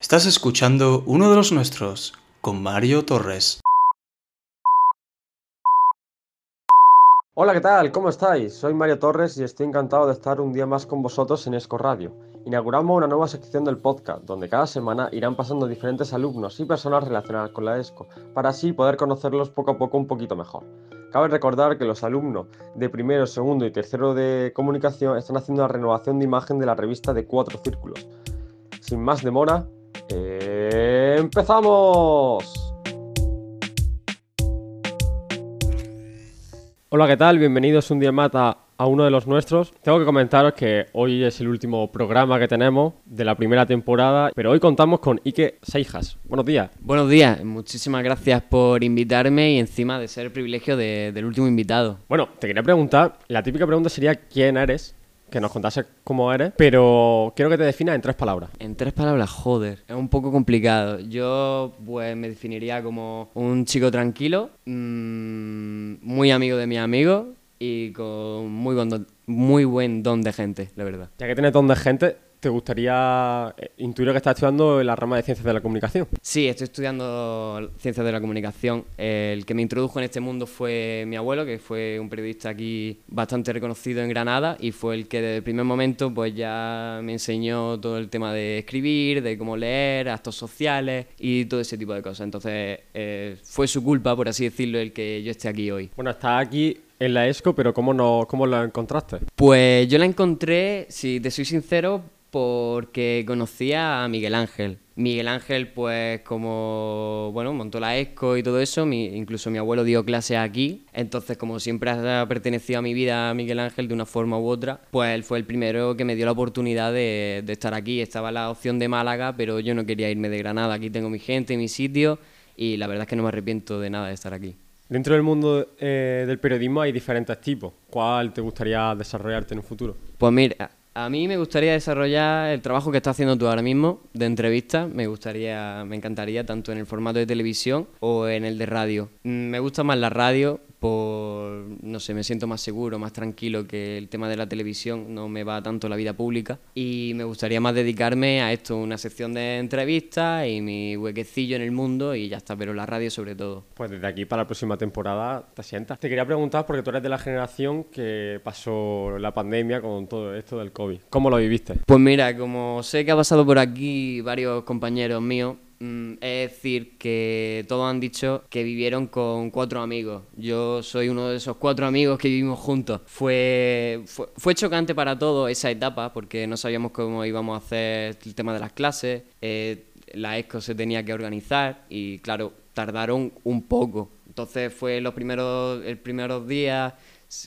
Estás escuchando uno de los nuestros, con Mario Torres. Hola, ¿qué tal? ¿Cómo estáis? Soy Mario Torres y estoy encantado de estar un día más con vosotros en Esco Radio. Inauguramos una nueva sección del podcast, donde cada semana irán pasando diferentes alumnos y personas relacionadas con la ESCO, para así poder conocerlos poco a poco un poquito mejor. Cabe recordar que los alumnos de primero, segundo y tercero de comunicación están haciendo la renovación de imagen de la revista de Cuatro Círculos. Sin más demora, ¡empezamos! Hola, ¿qué tal? Bienvenidos un día más a, a uno de los nuestros. Tengo que comentaros que hoy es el último programa que tenemos de la primera temporada, pero hoy contamos con Ike Seijas. Buenos días. Buenos días, muchísimas gracias por invitarme y encima de ser el privilegio de- del último invitado. Bueno, te quería preguntar, la típica pregunta sería quién eres, que nos contase cómo eres, pero quiero que te definas en tres palabras. En tres palabras, joder, es un poco complicado. Yo pues me definiría como un chico tranquilo, mm, muy amigo de mis amigos y con muy buen, don, muy buen don de gente, la verdad. Ya que tienes don de gente, ¿te gustaría eh, intuir que estás estudiando en la rama de ciencias de la comunicación? Sí, estoy estudiando ciencias de la comunicación. El que me introdujo en este mundo fue mi abuelo, que fue un periodista aquí bastante reconocido en Granada y fue el que desde el primer momento pues ya me enseñó todo el tema de escribir, de cómo leer, actos sociales y todo ese tipo de cosas. Entonces eh, fue su culpa, por así decirlo, el que yo esté aquí hoy. Bueno, estás aquí en la ESCO, pero ¿cómo, no, cómo la encontraste? Pues yo la encontré, si te soy sincero, porque conocía a Miguel Ángel. Miguel Ángel, pues como, bueno, montó la ESCO y todo eso, incluso mi abuelo dio clases aquí, entonces como siempre ha pertenecido a mi vida Miguel Ángel de una forma u otra, pues él fue el primero que me dio la oportunidad de estar aquí. Estaba la opción de Málaga, pero yo no quería irme de Granada, aquí tengo mi gente, mi sitio, y la verdad es que no me arrepiento de nada de estar aquí. Dentro del mundo eh, del periodismo hay diferentes tipos. ¿Cuál te gustaría desarrollarte en un futuro? Pues mira, a mí me gustaría desarrollar el trabajo que estás haciendo tú ahora mismo de entrevista. Me gustaría, me encantaría tanto en el formato de televisión o en el de radio. Mm, Me gusta más la radio por, no sé, me siento más seguro, más tranquilo que el tema de la televisión. No me va tanto la vida pública y me gustaría más dedicarme a esto, una sección de entrevistas y mi huequecillo en el mundo y ya está. Pero la radio sobre todo. Pues desde aquí para la próxima temporada te sientas. Te quería preguntar porque tú eres de la generación que pasó la pandemia con todo esto del COVID. ¿Cómo lo viviste? Pues mira, como sé que ha pasado por aquí varios compañeros míos, mm, es decir que todos han dicho que vivieron con cuatro amigos. Yo soy uno de esos cuatro amigos que vivimos juntos. Fue, fue, fue chocante para todos esa etapa porque no sabíamos cómo íbamos a hacer el tema de las clases. eh, la ESCO se tenía que organizar y claro, tardaron un poco. Entonces fue los primeros, el primeros días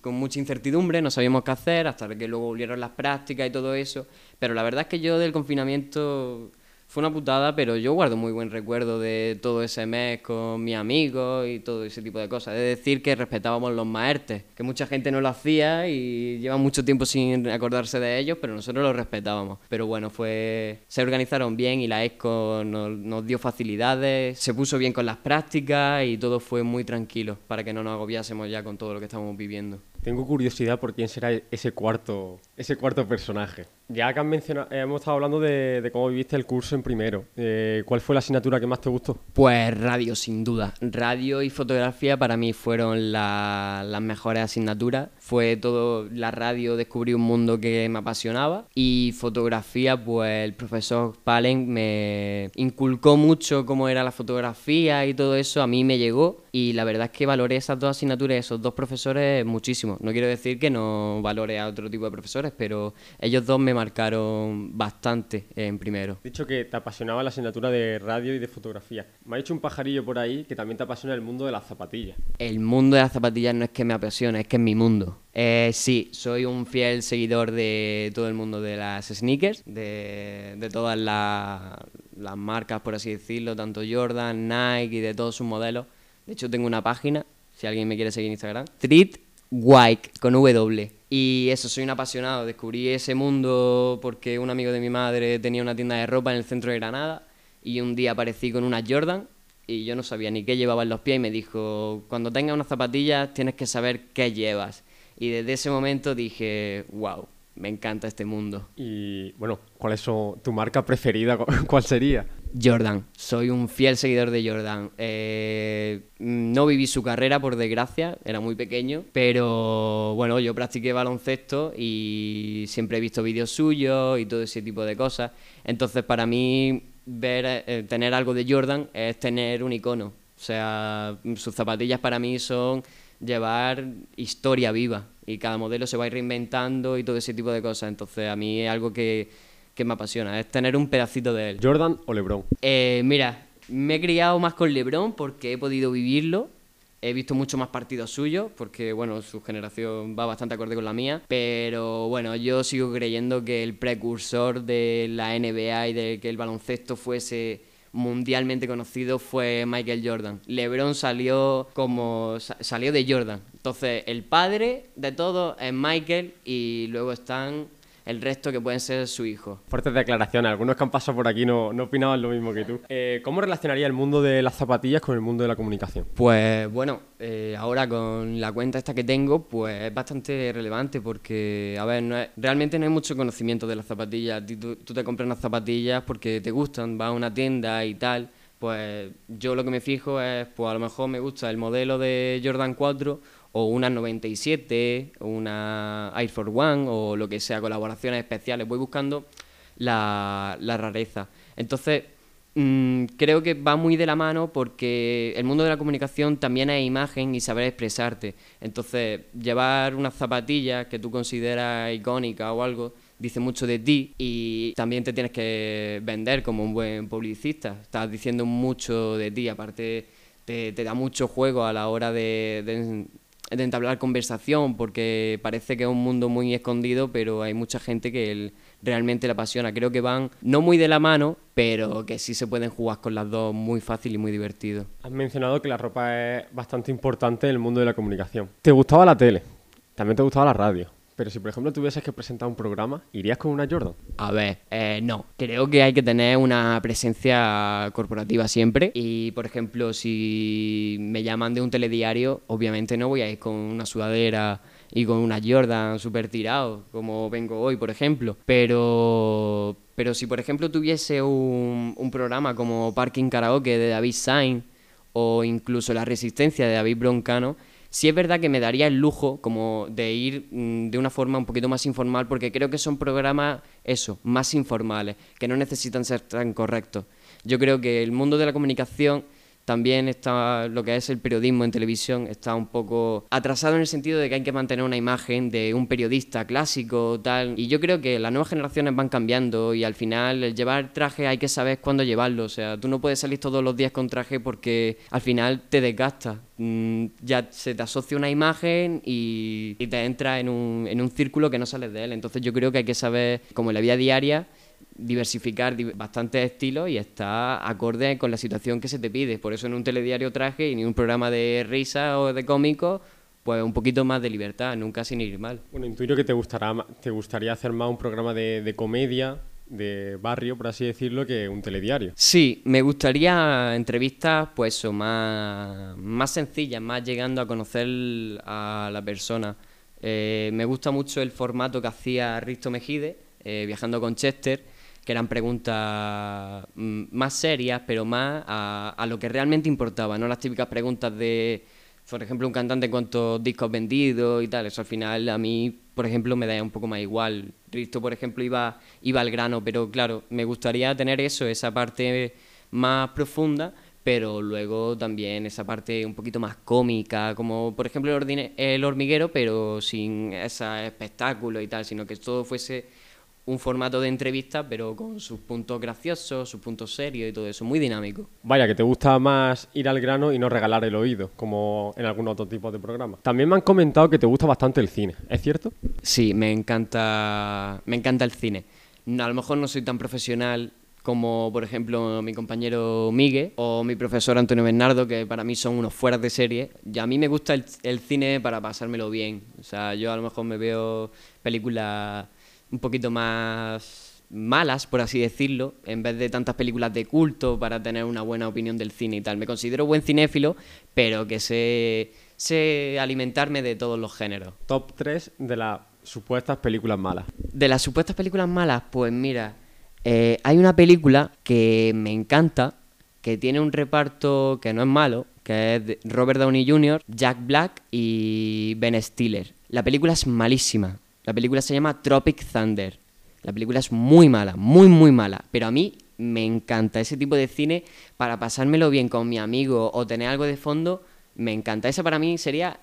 con mucha incertidumbre, no sabíamos qué hacer, hasta que luego volvieron las prácticas y todo eso. Pero la verdad es que yo del confinamiento fue una putada, pero yo guardo muy buen recuerdo de todo ese mes con mis amigos y todo ese tipo de cosas. Es decir, que respetábamos los maertes, que mucha gente no lo hacía y lleva mucho tiempo sin acordarse de ellos, pero nosotros los respetábamos. Pero bueno, fue se organizaron bien y la ESCO nos, nos dio facilidades, se puso bien con las prácticas y todo fue muy tranquilo para que no nos agobiásemos ya con todo lo que estábamos viviendo. Tengo curiosidad por quién será ese cuarto, ese cuarto personaje. Ya que han mencionado, eh, hemos estado hablando de, de cómo viviste el curso en primero. Eh, ¿Cuál fue la asignatura que más te gustó? Pues radio, sin duda. Radio y fotografía para mí fueron la- las mejores asignaturas. Fue todo, la radio descubrí un mundo que me apasionaba y fotografía, pues el profesor Palen me inculcó mucho cómo era la fotografía y todo eso, a mí me llegó y la verdad es que valoré esas dos asignaturas esos dos profesores muchísimo. No quiero decir que no valore a otro tipo de profesores, pero ellos dos me marcaron bastante en primero. Dicho que te apasionaba la asignatura de radio y de fotografía. Me ha dicho un pajarillo por ahí que también te apasiona el mundo de las zapatillas. El mundo de las zapatillas no es que me apasiona, es que es mi mundo. Eh, sí, soy un fiel seguidor de todo el mundo de las sneakers, de, de todas la- las marcas, por así decirlo, tanto Jordan, Nike y de todos sus modelos. De hecho, tengo una página, si alguien me quiere seguir en Instagram, Street White, con W. Y eso, soy un apasionado. Descubrí ese mundo porque un amigo de mi madre tenía una tienda de ropa en el centro de Granada y un día aparecí con unas Jordan y yo no sabía ni qué llevaba en los pies y me dijo, cuando tengas unas zapatillas tienes que saber qué llevas. Y desde ese momento dije, wow, me encanta este mundo. Y bueno, ¿cuál es tu marca preferida? ¿Cuál sería? Jordan, soy un fiel seguidor de Jordan. Eh, no viví su carrera, por desgracia, era muy pequeño, pero bueno, yo practiqué baloncesto y siempre he visto vídeos suyos y todo ese tipo de cosas. Entonces, para mí, ver, eh, tener algo de Jordan es tener un icono. O sea, sus zapatillas para mí son llevar historia viva y cada modelo se va a ir reinventando y todo ese tipo de cosas. Entonces, a mí es algo que que me apasiona, es tener un pedacito de él. ¿Jordan o LeBron? Eh, mira, me he criado más con LeBron porque he podido vivirlo. He visto mucho más partidos suyos porque, bueno, su generación va bastante acorde con la mía. Pero, bueno, yo sigo creyendo que el precursor de la NBA y de que el baloncesto fuese mundialmente conocido fue Michael Jordan. LeBron salió como salió de Jordan. Entonces, el padre de todo es Michael y luego están el resto que pueden ser su hijo. Fuertes declaraciones, algunos que han pasado por aquí no, no opinaban lo mismo que tú. Eh, ¿Cómo relacionaría el mundo de las zapatillas con el mundo de la comunicación? Pues bueno, eh, ahora con la cuenta esta que tengo, pues es bastante relevante porque, a ver, no realmente no hay mucho conocimiento de las zapatillas. Tú, tú te compras unas zapatillas porque te gustan, vas a una tienda y tal pues yo lo que me fijo es, pues a lo mejor me gusta el modelo de Jordan 4 o una 97, una Air Force One o lo que sea, colaboraciones especiales. Voy buscando la, rareza. Entonces, mm, creo que va muy de la mano porque el mundo de la comunicación también es imagen y saber expresarte. Entonces, llevar unas zapatillas que tú consideras icónicas o algo dice mucho de ti y también te tienes que vender como un buen publicista. Estás diciendo mucho de ti, aparte te, da mucho juego a la hora de entablar conversación, porque parece que es un mundo muy escondido, pero hay mucha gente que realmente le apasiona. Creo que van no muy de la mano, pero que sí se pueden jugar con las dos muy fácil y muy divertido. Has mencionado que la ropa es bastante importante en el mundo de la comunicación. ¿Te gustaba la tele? También te gustaba la radio. Pero si, por ejemplo, tuvieses que presentar un programa, ¿irías con una Jordan? A ver, eh, no. Creo que hay que tener una presencia corporativa siempre. Y, por ejemplo, si me llaman de un telediario, obviamente no voy a ir con una sudadera y con una Jordan súper tirado, como vengo hoy, por ejemplo. Pero, pero si, por ejemplo, tuviese un, un programa como Parking Karaoke de David Sainz o incluso La Resistencia de David Broncano, Sí es verdad que me daría el lujo como de ir mm, de una forma un poquito más informal porque creo que son programas, eso, más informales, que no necesitan ser tan correctos. Yo creo que el mundo de la comunicación también está lo que es el periodismo en televisión está un poco atrasado en el sentido de que hay que mantener una imagen de un periodista clásico tal. Y yo creo que las nuevas generaciones van cambiando y al final el llevar traje hay que saber cuándo llevarlo. O sea tú no puedes salir todos los días con traje porque al final te desgasta. Mm, ya se te asocia una imagen y, y te entra en un, en un círculo que no sales de él. Entonces yo creo que hay que saber como en la vida diaria diversificar bastantes estilos y está acorde con la situación que se te pide. Por eso en un telediario traje y ni un programa de risa o de cómico, pues un poquito más de libertad, nunca sin ir mal. Bueno, intuyo que te, gustará, te gustaría hacer más un programa de, comedia, de barrio, por así decirlo, que un telediario. Sí, me gustaría entrevistas pues más, más sencillas, más llegando a conocer a la persona. Eh, me gusta mucho el formato que hacía Risto Mejide, eh, viajando con Chester, que eran preguntas mm, más serias, pero más a, lo que realmente importaba, no las típicas preguntas de, por ejemplo, un cantante cuántos discos vendidos y tal. Eso al final a mí, por ejemplo, me da un poco más igual. Risto, por ejemplo, iba, iba al grano, pero claro, me gustaría tener eso, esa parte más profunda, pero luego también esa parte un poquito más cómica, como por ejemplo el, el hormiguero, pero sin ese espectáculo y tal, sino que todo fuese un formato de entrevista, pero con sus puntos graciosos, sus puntos serios y todo eso, muy dinámico. Vaya, que te gusta más ir al grano y no regalar el oído, como en algún otro tipo de programa. También me han comentado que te gusta bastante el cine, ¿es cierto? Sí, me encanta, me encanta el cine. A lo mejor no soy tan profesional como por ejemplo mi compañero Miguel o mi profesor Antonio Bernardo, que para mí son unos fueras de serie. Y a mí me gusta el, el cine para pasármelo bien. O sea, yo a lo mejor me veo películas un poquito más malas, por así decirlo, en vez de tantas películas de culto para tener una buena opinión del cine y tal. Me considero buen cinéfilo, pero que sé, sé alimentarme de todos los géneros. Top 3 de las supuestas películas malas. De las supuestas películas malas, pues mira, eh, hay una película que me encanta, que tiene un reparto que no es malo, que es Robert Downey Jr., Jack Black y Ben Stiller. La película es malísima. La película se llama Tropic Thunder. La película es muy mala, muy, muy mala. Pero a mí me encanta ese tipo de cine para pasármelo bien con mi amigo o tener algo de fondo. Me encanta. Esa para mí sería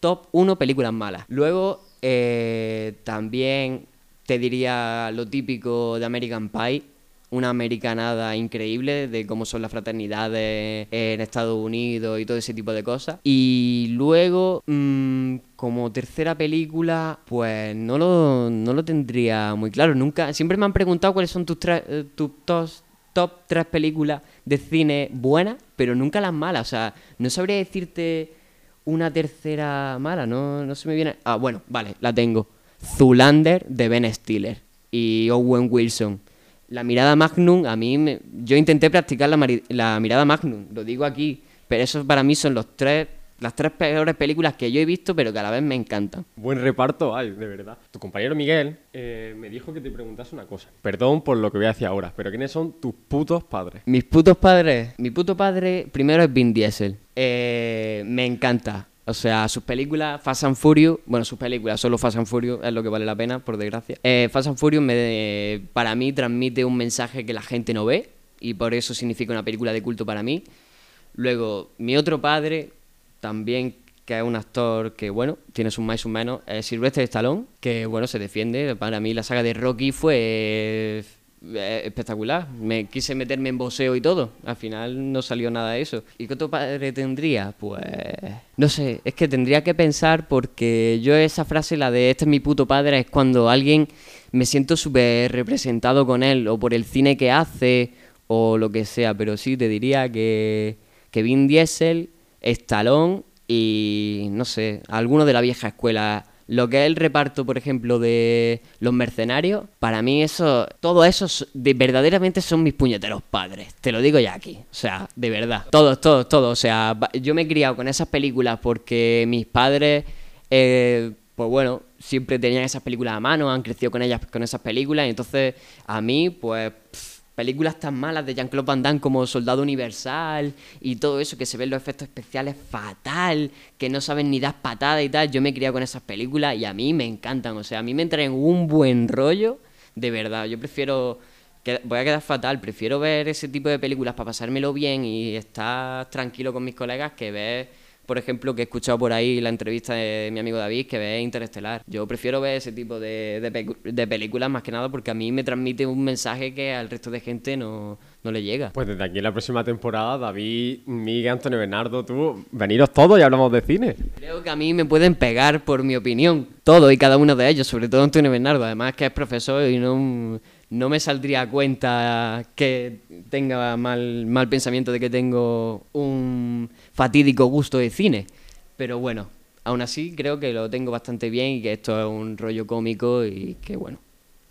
top 1 películas malas. Luego, eh, también te diría lo típico de American Pie una americanada increíble de cómo son las fraternidades en Estados Unidos y todo ese tipo de cosas. Y luego, mm, como tercera película, pues no lo, no lo tendría muy claro. Nunca, siempre me han preguntado cuáles son tus, eh, tus top tres películas de cine buenas, pero nunca las malas. O sea, no sabría decirte una tercera mala, no, no se me viene. Ah, bueno, vale, la tengo. Zulander de Ben Stiller y Owen Wilson. La mirada Magnum, a mí, me- yo intenté practicar la, mari- la mirada Magnum, lo digo aquí, pero esos para mí son los tres, las tres peores películas que yo he visto, pero que a la vez me encantan. Buen reparto hay, de verdad. Tu compañero Miguel eh, me dijo que te preguntase una cosa. Perdón por lo que voy a decir ahora, pero ¿quiénes son tus putos padres? Mis putos padres, mi puto padre primero es Vin Diesel. Eh, me encanta. O sea, sus películas, Fast and Furious, bueno, sus películas, solo Fast and Furious es lo que vale la pena, por desgracia. Eh, Fast and Furious me, para mí transmite un mensaje que la gente no ve y por eso significa una película de culto para mí. Luego, mi otro padre, también que es un actor que, bueno, tiene sus más y sus menos, es Sylvester Stallone, que, bueno, se defiende. Para mí la saga de Rocky fue espectacular. Me quise meterme en boxeo y todo. Al final no salió nada de eso. ¿Y qué otro padre tendría? Pues... No sé, es que tendría que pensar porque yo esa frase, la de este es mi puto padre, es cuando alguien me siento súper representado con él, o por el cine que hace, o lo que sea. Pero sí, te diría que, que Vin Diesel, Stallone y, no sé, alguno de la vieja escuela. Lo que es el reparto, por ejemplo, de los mercenarios, para mí eso, todo eso de, verdaderamente son mis puñeteros padres. Te lo digo ya aquí. O sea, de verdad. Todos, todos, todos. O sea, yo me he criado con esas películas porque mis padres, eh, pues bueno, siempre tenían esas películas a mano, han crecido con ellas, con esas películas. Y entonces, a mí, pues, películas tan malas de Jean-Claude Van Damme como Soldado Universal y todo eso, que se ven los efectos especiales fatal, que no saben ni dar patadas y tal. Yo me he criado con esas películas y a mí me encantan. O sea, a mí me traen un buen rollo, de verdad. Yo prefiero. voy a quedar fatal, prefiero ver ese tipo de películas para pasármelo bien y estar tranquilo con mis colegas que ver. Por ejemplo, que he escuchado por ahí la entrevista de mi amigo David, que ve Interestelar. Yo prefiero ver ese tipo de, de películas más que nada porque a mí me transmite un mensaje que al resto de gente no, no le llega. Pues desde aquí en la próxima temporada, David, Miguel, Antonio Bernardo, tú, veniros todos y hablamos de cine. Creo que a mí me pueden pegar por mi opinión, todo y cada uno de ellos, sobre todo Antonio Bernardo, además que es profesor y no, no me saldría a cuenta que tenga mal, mal pensamiento de que tengo un fatídico gusto de cine. Pero bueno, aún así creo que lo tengo bastante bien y que esto es un rollo cómico y que bueno,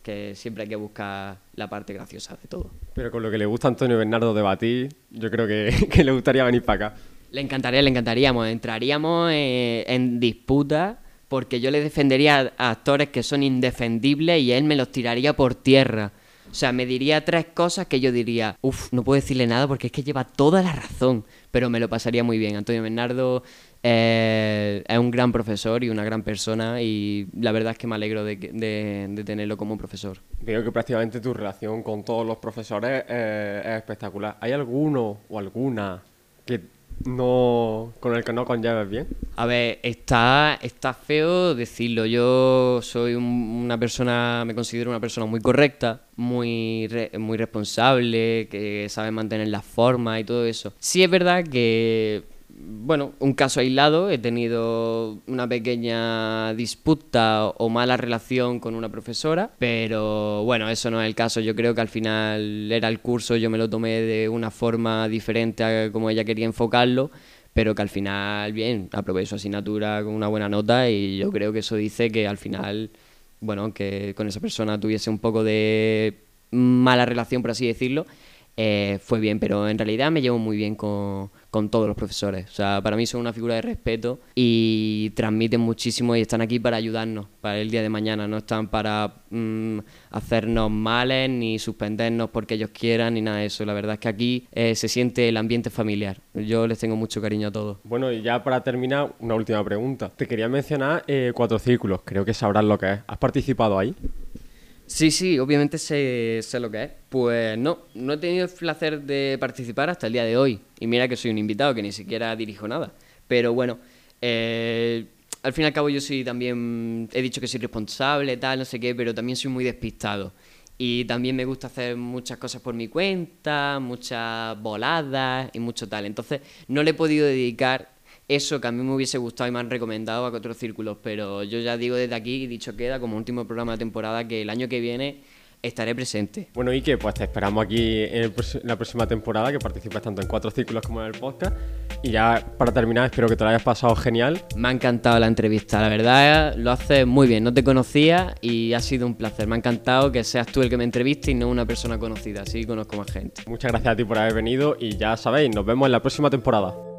que siempre hay que buscar la parte graciosa de todo. Pero con lo que le gusta a Antonio Bernardo debatir, yo creo que, que le gustaría venir para acá. Le encantaría, le encantaríamos. Entraríamos eh, en disputa porque yo le defendería a actores que son indefendibles y él me los tiraría por tierra. O sea, me diría tres cosas que yo diría, uff, no puedo decirle nada porque es que lleva toda la razón, pero me lo pasaría muy bien. Antonio Bernardo eh, es un gran profesor y una gran persona y la verdad es que me alegro de, tenerlo como profesor. Veo que prácticamente tu relación con todos los profesores eh, es espectacular. ¿Hay alguno o alguna que no con el que no conlleves bien? A ver, está, está feo decirlo. Yo soy un- una persona, me considero una persona muy correcta, muy, re- muy responsable, que sabe mantener las formas y todo eso. Sí es verdad que, bueno, un caso aislado, he tenido una pequeña disputa o mala relación con una profesora, pero bueno, eso no es el caso. Yo creo que al final era el curso, yo me lo tomé de una forma diferente a como ella quería enfocarlo pero que al final, bien, aprobé su asignatura con una buena nota y yo creo que eso dice que al final, bueno, que con esa persona tuviese un poco de mala relación, por así decirlo, eh, fue bien, pero en realidad me llevo muy bien con, con todos los profesores. O sea, para mí son una figura de respeto y transmiten muchísimo y están aquí para ayudarnos para el día de mañana. No están para mm, hacernos males ni suspendernos porque ellos quieran ni nada de eso. La verdad es que aquí eh, se siente el ambiente familiar. Yo les tengo mucho cariño a todos. Bueno, y ya para terminar, una última pregunta. Te quería mencionar eh, cuatro círculos. Creo que sabrás lo que es. ¿Has participado ahí? Sí, sí, obviamente sé, sé, lo que es. Pues no, no he tenido el placer de participar hasta el día de hoy. Y mira que soy un invitado que ni siquiera dirijo nada. Pero bueno, eh, al fin y al cabo yo soy también, he dicho que soy responsable, tal, no sé qué, pero también soy muy despistado. Y también me gusta hacer muchas cosas por mi cuenta, muchas voladas y mucho tal. Entonces no le he podido dedicar eso que a mí me hubiese gustado y me han recomendado a otros círculos, pero yo ya digo desde aquí, y dicho queda, como último programa de temporada, que el año que viene estaré presente. Bueno, que pues te esperamos aquí en, la próxima temporada, que participes tanto en cuatro círculos como en el podcast. Y ya para terminar, espero que te lo hayas pasado genial. Me ha encantado la entrevista, la verdad lo haces muy bien, no te conocía y ha sido un placer. Me ha encantado que seas tú el que me entreviste y no una persona conocida, así conozco más gente. Muchas gracias a ti por haber venido y ya sabéis, nos vemos en la próxima temporada.